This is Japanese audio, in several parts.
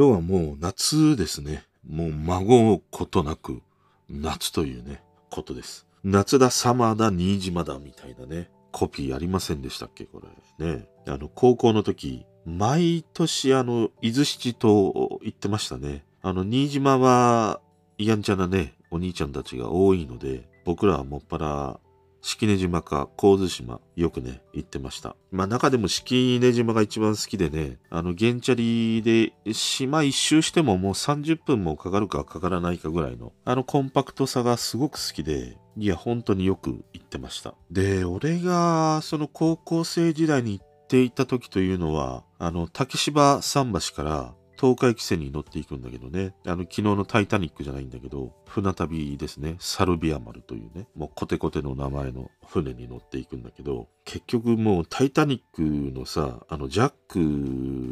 今日はもう夏ですね。もう孫うことなく夏というね、ことです。夏だ、サマーだ、新島だ、みたいなね、コピーありませんでしたっけこれ。ね。あの、高校の時、毎年あの、伊豆七島行ってましたね。あの、新島は、やんちゃなね、お兄ちゃんたちが多いので、僕らはもっぱら、式根島か神津島、よくね、行ってました。まあ中でも式根島が一番好きでね、あの、原チャリで島一周してももう30分もかかるかかからないかぐらいの、あのコンパクトさがすごく好きで、いや、本当によく行ってました。で、俺が、その高校生時代に行っていた時というのは、あの、竹芝桟橋から、東海汽船に乗っていくんだけどね。あの、昨日のタイタニックじゃないんだけど、船旅ですね。サルビア丸というね、もうコテコテの名前の船に乗っていくんだけど、結局もうタイタニックのさ、あの、ジャッ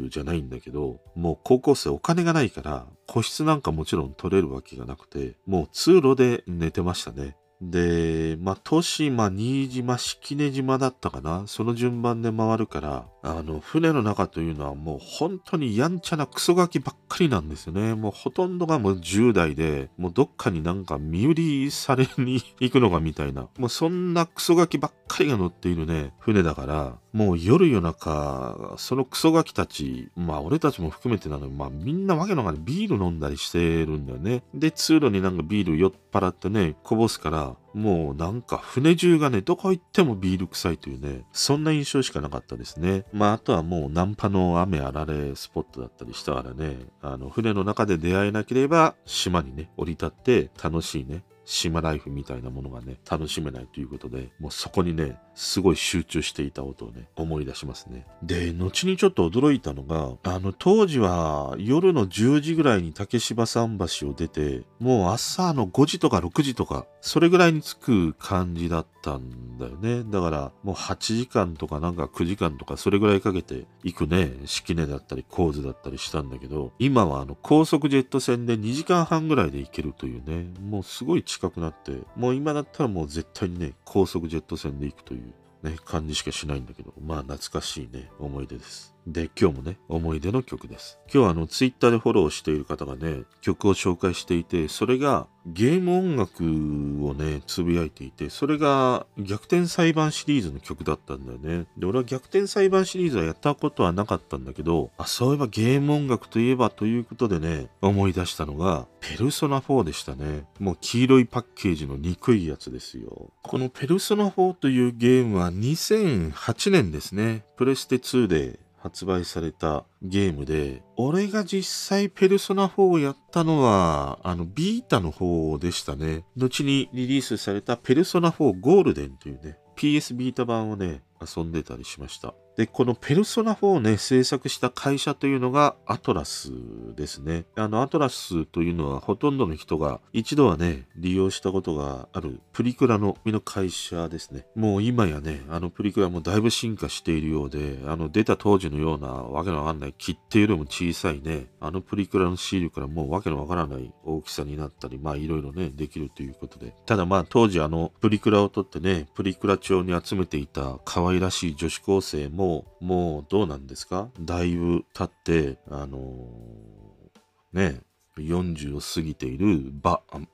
クじゃないんだけど、もう高校生お金がないから、個室なんかもちろん取れるわけがなくて、もう通路で寝てましたね。で、まあ、都島、新島、式根島だったかなその順番で回るから、あの、船の中というのはもう本当にやんちゃなクソガキばっかりなんですよね。もうほとんどがもう10代で、もうどっかになんか身売りされに行くのかみたいな。もうそんなクソガキばっかりが乗っているね、船だから、もう夜夜中、そのクソガキたち、まあ俺たちも含めてなのに、まあみんなわけのわかんないビール飲んだりしてるんだよね。で、通路になんかビール酔っ払ってね、こぼすから、もうなんか船中がね、どこ行ってもビール臭いというね、そんな印象しかなかったですね。まああとはもうナンパの雨あられスポットだったりしたからね、あの船の中で出会えなければ島にね、降り立って楽しいね、島ライフみたいなものがね、楽しめないということで、もうそこにね、すごい集中していた音をね、思い出しますね。で、後にちょっと驚いたのが、あの、当時は夜の10時ぐらいに竹芝桟橋を出て、もう朝の5時とか6時とか、それぐらいに着く感じだったたんだよね。だから、もう8時間とかなんか9時間とか、それぐらいかけて行くね、式根だったり、神津だったりしたんだけど、今はあの、高速ジェット船で2時間半ぐらいで行けるというね、もうすごい近くなって、もう今だったらもう絶対にね、高速ジェット船で行くというね、感じしかしないんだけど、まあ懐かしいね、思い出です。で、今日もね、思い出の曲です。今日はあの、ツイッターでフォローしている方がね、曲を紹介していて、それがゲーム音楽をね、つぶやいていて、それが逆転裁判シリーズの曲だったんだよね。で、俺は逆転裁判シリーズはやったことはなかったんだけど、あ、そういえばゲーム音楽といえばということでね、思い出したのが、ペルソナ4でしたね。もう黄色いパッケージの憎いやつですよ。このペルソナ4というゲームは2008年ですね。プレステ2で発売されたゲームで、俺が実際ペルソナ4をやったのは、あの、ビータの方でしたね。後にリリースされたペルソナ4ゴールデンというね、PS ビータ版をね、遊んでたりしました。で、このペルソナ4をね、制作した会社というのがアトラスですね。あの、アトラスというのはほとんどの人が一度はね、利用したことがあるプリクラの身の会社ですね。もう今やね、あのプリクラもだいぶ進化しているようで、あの出た当時のようなわけのわかんない切手よりも小さいね、あのプリクラのシールからもうわけのわからない大きさになったり、まあいろいろね、できるということで。ただまあ当時あのプリクラを取ってね、プリクラ帳に集めていた可愛らしい女子高生も、もうどうなんですか？だいぶ経って、あのーね、40を過ぎているば、あんんん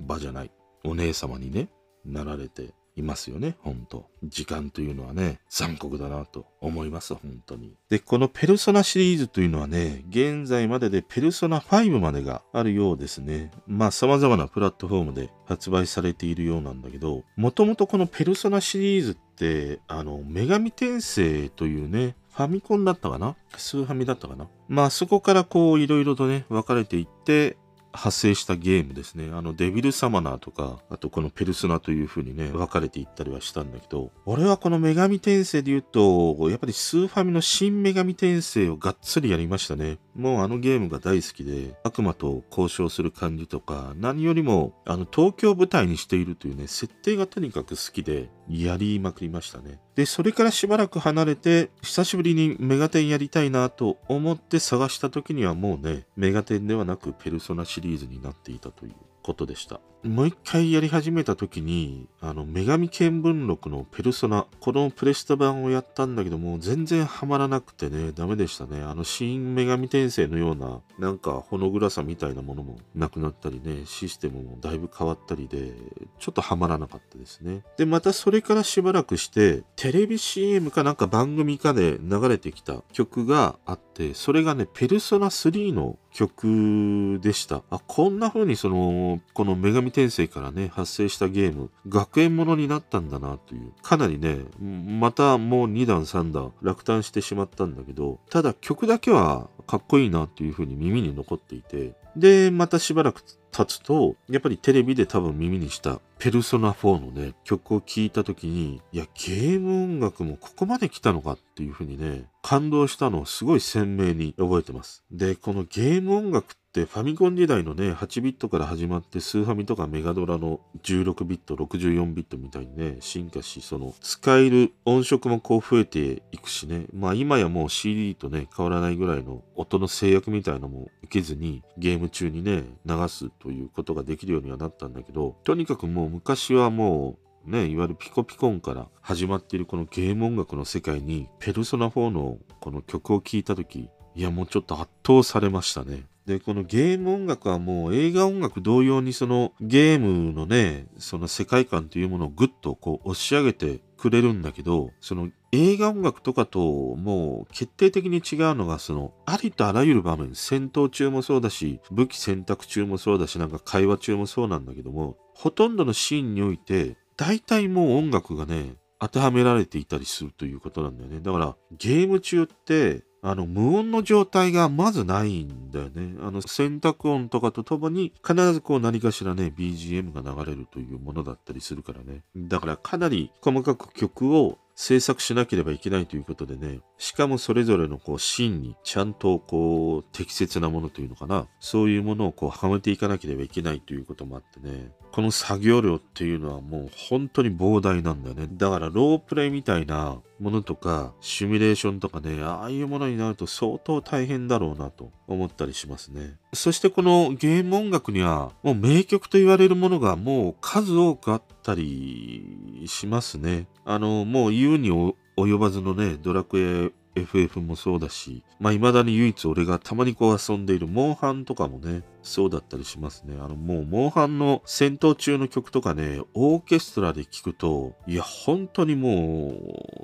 ばじゃない、お姉様にね、なられて。いますよね、ほんと。時間というのはね、残酷だなと思います、本当に。で、このペルソナシリーズというのはね、現在まででペルソナ5までがあるようですね。まあ、様々なプラットフォームで発売されているようなんだけど、もともとこのペルソナシリーズって、あの、女神転生というね、ファミコンだったかな？スーファミだったかな？まあそこからこういろいろとね、分かれていって、発生したゲームですね。あの、デビルサマナーとか、あとこのペルソナという風にね、分かれていったりはしたんだけど、俺はこの女神転生で言うと、やっぱりスーファミの新女神転生をがっつりやりましたね。もうあのゲームが大好きで、悪魔と交渉する感じとか、何よりも、あの、東京舞台にしているというね、設定がとにかく好きで、やりまくりましたね。で、それからしばらく離れて、久しぶりにメガテンやりたいなと思って探した時にはもうね、メガテンではなくペルソナシリーズになっていたということでした。もう一回やり始めた時に、あの、女神見聞録のペルソナ、このプレスタ版をやったんだけども、全然ハマらなくてね、ダメでしたね。あの、新女神転生のような、なんか、ほの暗さみたいなものもなくなったりね、システムもだいぶ変わったりで、ちょっとハマらなかったですね。で、またそれからしばらくして、テレビ CM かなんか番組かで流れてきた曲があって、それがね、ペルソナ3の曲でした。あ、こんな風にその、この女神転生からね、発生したゲーム、学園ものになったんだなという、かなりね、またもう2段3段落胆してしまったんだけど、ただ曲だけはかっこいいなっていう風に耳に残っていて、で、またしばらく経つと、やっぱりテレビで多分耳にしたペルソナ4のね、曲を聴いた時に、いや、ゲーム音楽もここまで来たのかっていう風にね、感動したのをすごい鮮明に覚えてます。で、このゲーム音楽ファミコン時代のね、8ビットから始まってスーファミとかメガドラの16ビット、64ビットみたいにね、進化し、その使える音色もこう増えていくしね、まあ今やもう CD とね、変わらないぐらいの音の制約みたいなのも受けずにゲーム中にね、流すということができるようにはなったんだけど、とにかくもう昔はもうね、いわゆるピコピコンから始まっているこのゲーム音楽の世界に、ペルソナ4のこの曲を聴いた時、いやもうちょっと圧倒されましたね。で、このゲーム音楽はもう映画音楽同様にそのゲームのね、その世界観というものをぐっとこう押し上げてくれるんだけど、その映画音楽とかともう決定的に違うのがそのありとあらゆる場面、戦闘中もそうだし、武器選択中もそうだし、なんか会話中もそうなんだけども、ほとんどのシーンにおいて、大体もう音楽がね、当てはめられていたりするということなんだよね。だからゲーム中ってあの、無音の状態がまずないんだよね。あの、洗濯音とかとともに、必ずこう何かしらね、BGM が流れるというものだったりするからね。だからかなり細かく曲を制作しなければいけないということでね、しかもそれぞれのこうシーンにちゃんとこう適切なものというのかな、そういうものをこうはめていかなければいけないということもあってね、この作業量っていうのはもう本当に膨大なんだよね。だからロープレイみたいなものとか、シミュレーションとかね、ああいうものになると相当大変だろうなと思ったりしますね。そしてこのゲーム音楽には、もう名曲と言われるものがもう数多くあったりしますね。あの、もう言うに及ばずのね、ドラクエ FF もそうだし、まあ未だに唯一俺がたまにこう遊んでいるモンハンとかもね、そうだったりしますね。あのもうモンハンの戦闘中の曲とかね、オーケストラで聴くと、いや本当にも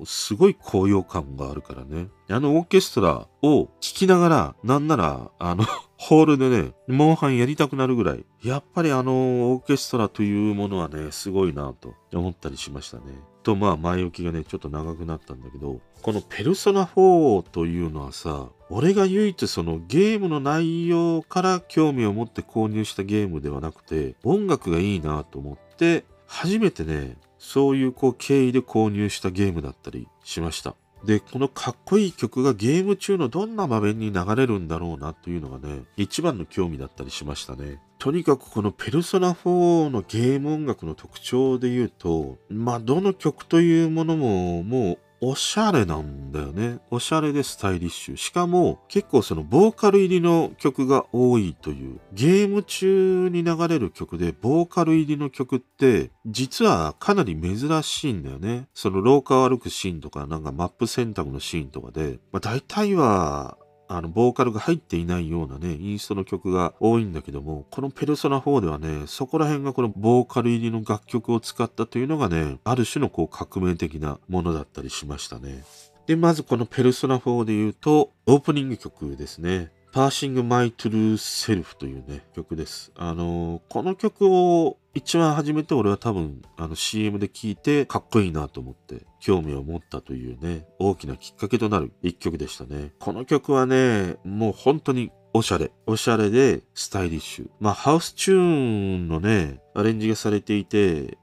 う、すごい高揚感があるからね。あのオーケストラを聴きながら、なんなら、あの ホールでね、モンハンやりたくなるぐらい、やっぱりあのオーケストラというものはね、すごいなと思ったりしましたね。とまあ前置きがねちょっと長くなったんだけどこのペルソナ4というのはさ俺が唯一そのゲームの内容から興味を持って購入したゲームではなくて音楽がいいなと思って初めてねそういうこう経緯で購入したゲームだったりしました。で、このかっこいい曲がゲーム中のどんな場面に流れるんだろうなというのがね、一番の興味だったりしましたね。とにかくこのペルソナ4のゲーム音楽の特徴で言うと、まあどの曲というものももうおしゃれなんだよね。おしゃれでスタイリッシュ。しかも結構そのボーカル入りの曲が多いという。ゲーム中に流れる曲でボーカル入りの曲って実はかなり珍しいんだよね。その廊下を歩くシーンとかなんかマップ選択のシーンとかで、まあ、大体はあの、ボーカルが入っていないようなね、インストの曲が多いんだけども、このペルソナ4ではね、そこら辺がこのボーカル入りの楽曲を使ったというのがね、ある種のこう革命的なものだったりしましたね。で、まずこのペルソナ4で言うと、オープニング曲ですね。 Pursuing My True Self というね、曲です。あのー、この曲を一番初めて俺は多分あの CM で聴いてかっこいいなと思って興味を持ったというね、大きなきっかけとなる一曲でしたね。この曲はね、もう本当におしゃれ。おしゃれでスタイリッシュ。まあ、ハウスチューンのね、アレンジがされていて、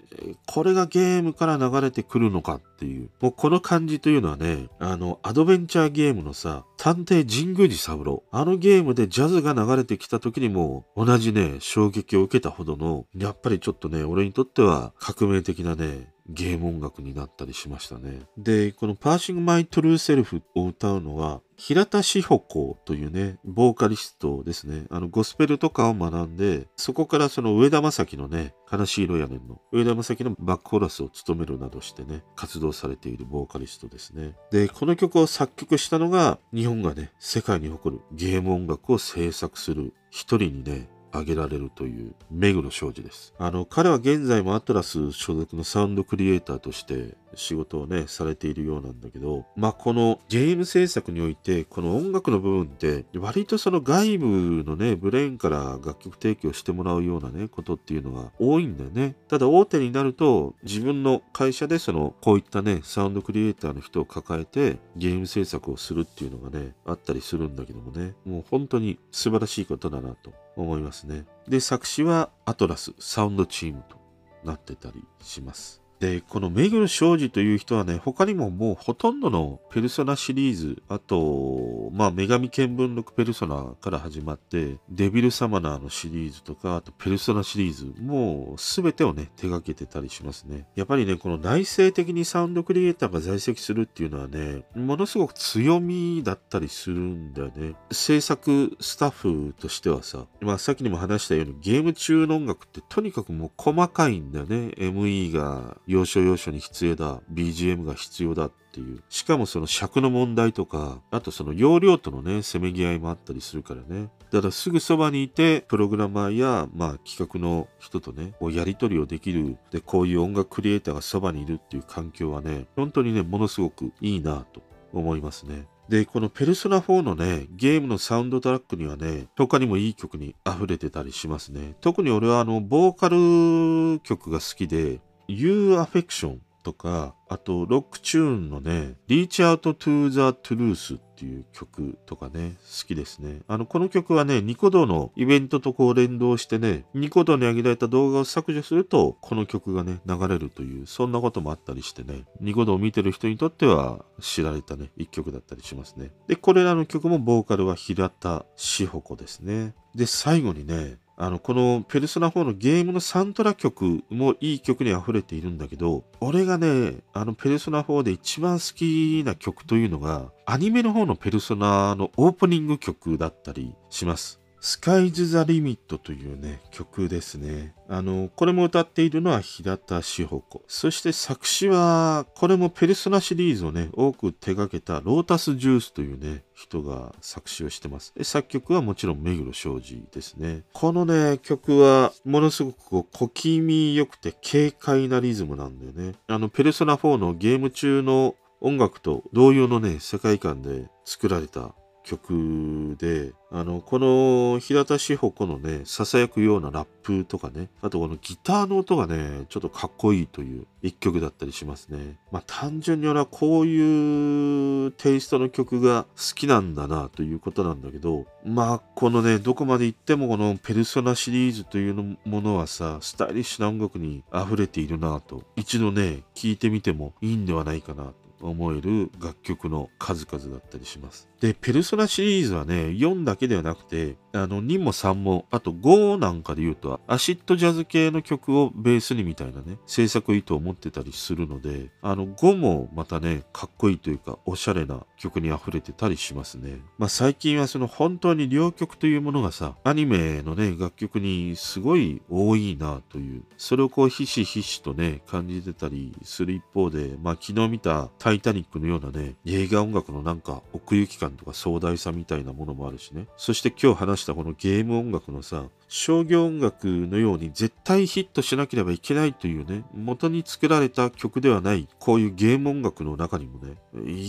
これがゲームから流れてくるのかっていう。もうこの感じというのはね、あの、アドベンチャーゲームのさ、探偵神宮寺三郎。あのゲームでジャズが流れてきた時にも同じね、衝撃を受けたほどの、やっぱりちょっとね、俺にとっては革命的なね、ゲーム音楽になったりしましたね。で、このパーシングマイトルーセルフを歌うのは、平田志保子というね、ボーカリストですね。あの、ゴスペルとかを学んで、そこからその上田正樹のね、悲しい色やねんの、上田正樹のバックコーラスを務めるなどしてね、活動されているボーカリストですね。で、この曲を作曲したのが、日本がね、世界に誇るゲーム音楽を制作する一人にね、挙げられるという目黒昌司です。あの、彼は現在もアトラス所属のサウンドクリエイターとして仕事をね、されているようなんだけど、まあ、このゲーム制作において、この音楽の部分って、割とその外部のね、ブレーンから楽曲提供してもらうようなね、ことっていうのが多いんだよね。ただ大手になると、自分の会社でその、こういったね、サウンドクリエイターの人を抱えて、ゲーム制作をするっていうのがね、あったりするんだけどもね、もう本当に素晴らしいことだなと思いますね。で、作詞はアトラスサウンドチームとなってたりします。で、この目黒昌司という人はね、他にももうほとんどのペルソナシリーズ、あと、まあ、女神見聞録ペルソナから始まって、デビルサマナーのシリーズとか、あとペルソナシリーズ、もうすべてをね、手掛けてたりしますね。やっぱりね、この内省的にサウンドクリエイターが在籍するっていうのはね、ものすごく強みだったりするんだよね。制作スタッフとしてはさ、まあ、さっきにも話したようにゲーム中の音楽ってとにかくもう細かいんだよね。ME が要所要所に必要だ、BGM が必要だっていう。しかもその尺の問題とか、あとその容量とのね、せめぎ合いもあったりするからね。だからすぐそばにいて、プログラマーや、まあ企画の人とね、こうやり取りをできる。で、こういう音楽クリエイターがそばにいるっていう環境はね、本当にね、ものすごくいいなと思いますね。で、このペルソナ4のね、ゲームのサウンドトラックにはね、他にもいい曲に溢れてたりしますね。特に俺はあの、ボーカル曲が好きで、You Affection とか、あと、ロックチューンのね、Reach Out to the Truth っていう曲とかね、好きですね。あの、この曲はね、ニコ動のイベントとこう連動してね、ニコ動に上げられた動画を削除すると、この曲がね、流れるという、そんなこともあったりしてね、ニコ動を見てる人にとっては知られたね、一曲だったりしますね。で、これらの曲もボーカルは平田志保子ですね。で、最後にね、あの、このペルソナ4のゲームのサントラ曲もいい曲に溢れているんだけど、俺がね、あのペルソナ4で一番好きな曲というのが、アニメの方のペルソナのオープニング曲だったりします。スカイズ・ザ・リミットというね、曲ですね。あの、これも歌っているのは平田志保子。そして作詞は、これもペルソナシリーズをね、多く手掛けたロータス・ジュースというね、人が作詞をしてます。作曲はもちろん目黒昌司ですね。このね、曲はものすごくこう小気味良くて軽快なリズムなんだよね。あの、ペルソナ4のゲーム中の音楽と同様のね、世界観で作られた曲で、あの、この平田志保子のね、囁くようなラップとかね、あとこのギターの音がね、ちょっとかっこいいという一曲だったりしますね。まあ単純に俺はこういうテイストの曲が好きなんだなということなんだけど、まあこのね、どこまで行ってもこのペルソナシリーズというものはさ、スタイリッシュな音楽に溢れているなと、一度ね、聴いてみてもいいんではないかなと。思える楽曲の数々だったりします。で、ペルソナシリーズはね、4だけではなくて、あの、2も3も、あと5なんかで言うと、アシッドジャズ系の曲をベースにみたいなね、制作意図を持ってたりするので、あの、5もまたね、かっこいいというか、おしゃれな曲に溢れてたりしますね。まあ、最近はその本当に両曲というものがさ、アニメのね、楽曲にすごい多いなという、それをこう、ひしひしとね、感じてたりする一方で、まあ、昨日見たタイタニックのようなね、映画音楽のなんか奥行き感とか壮大さみたいなものもあるしね。そして今日話したこのゲーム音楽のさ、商業音楽のように絶対ヒットしなければいけないというね、元に作られた曲ではない、こういうゲーム音楽の中にもね、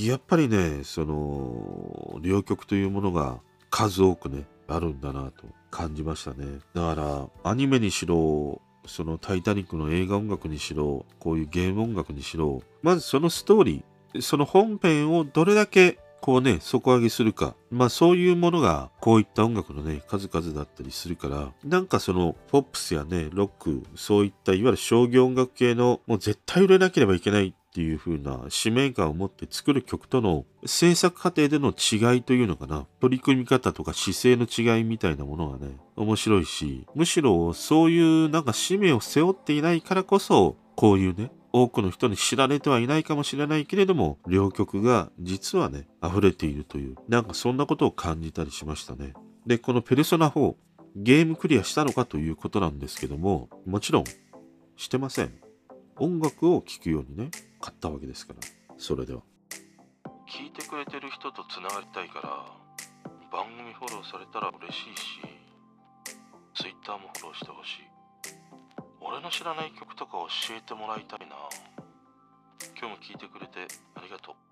やっぱりね、その、両曲というものが数多くね、あるんだなと感じましたね。だから、アニメにしろ、そのタイタニックの映画音楽にしろ、こういうゲーム音楽にしろ、まずそのストーリー、その本編をどれだけこうね、底上げするか。まあそういうものが、こういった音楽のね、数々だったりするから、なんかその、ポップスやね、ロック、そういったいわゆる商業音楽系の、もう絶対売れなければいけないっていう風な使命感を持って作る曲との制作過程での違いというのかな。取り組み方とか姿勢の違いみたいなものがね、面白いし、むしろそういうなんか使命を背負っていないからこそ、こういうね、多くの人に知られてはいないかもしれないけれども、両極が実はね、溢れているという、なんかそんなことを感じたりしましたね。で、このペルソナ4、ゲームクリアしたのかということなんですけども、もちろん、してません。音楽を聴くようにね、買ったわけですから。それでは。聞いてくれてる人とつながりたいから、番組フォローされたら嬉しいし、Twitter もフォローしてほしい。俺の知らない曲とか教えてもらいたいな。今日も聞いてくれてありがとう。